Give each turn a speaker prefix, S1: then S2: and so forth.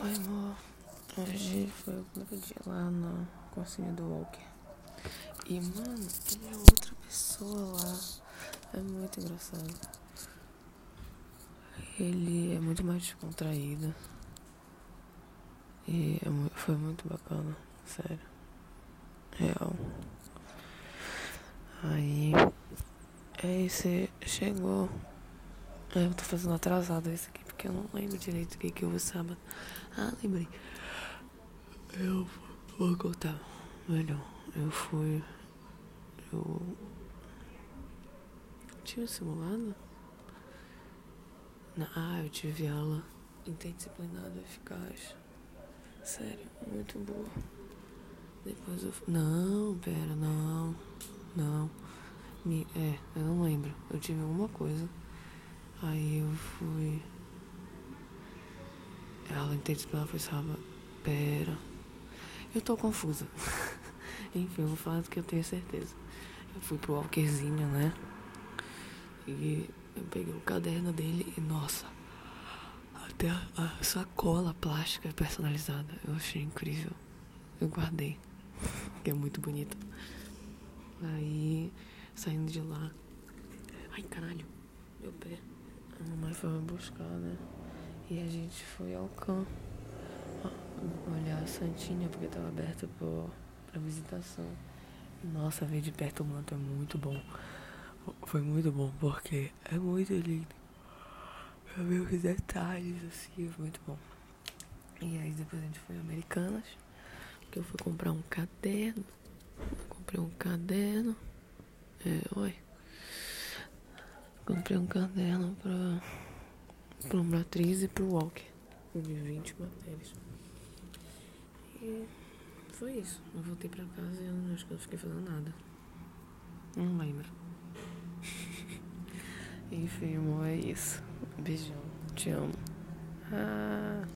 S1: Oi, amor. Hoje foi o primeiro dia lá na cozinha do Walker. E, mano, ele é outra pessoa lá. É muito engraçado. Ele é muito mais descontraído. E é mu- foi muito bacana, sério. Real. Aí. Aí você chegou. É, Eu tô fazendo atrasado isso aqui porque eu não lembro direito o que, que eu vou sábado. Ah, lembrei. Eu vou contar melhor. Eu fui. Eu. Tive simulado? Não, ah, eu tive aula interdisciplinar eficaz. Sério, muito boa. Depois eu. Não, pera, não. Não. Me, é, eu não lembro. Eu tive alguma coisa. Aí eu fui. A aula interdisciplinar foi sábado. Pera. Eu tô confusa. Enfim, eu vou falar do que eu tenho certeza. Eu fui pro Walkerzinho, né? E eu peguei o caderno dele e, nossa, até a, a sacola plástica personalizada. Eu achei incrível. Eu guardei. Que é muito bonito. Aí, saindo de lá. Ai, caralho. Meu pé. A mamãe foi me buscar, né? E a gente foi ao campo olhar a Santinha porque tava aberta pro, pra visitação. Nossa, ver de perto o manto é muito bom. Foi muito bom porque é muito lindo. Pra ver os detalhes, assim, foi muito bom. E aí depois a gente foi Americanas, que eu fui comprar um caderno. Comprei um caderno. É, oi. Comprei um caderno pra, pra uma atriz e pro Walker. De 20 matérias. E foi isso. Eu voltei pra casa e eu não acho que eu fiquei fazendo nada. Não lembro. Enfim, amor, é isso. Beijão. Te amo. Ah.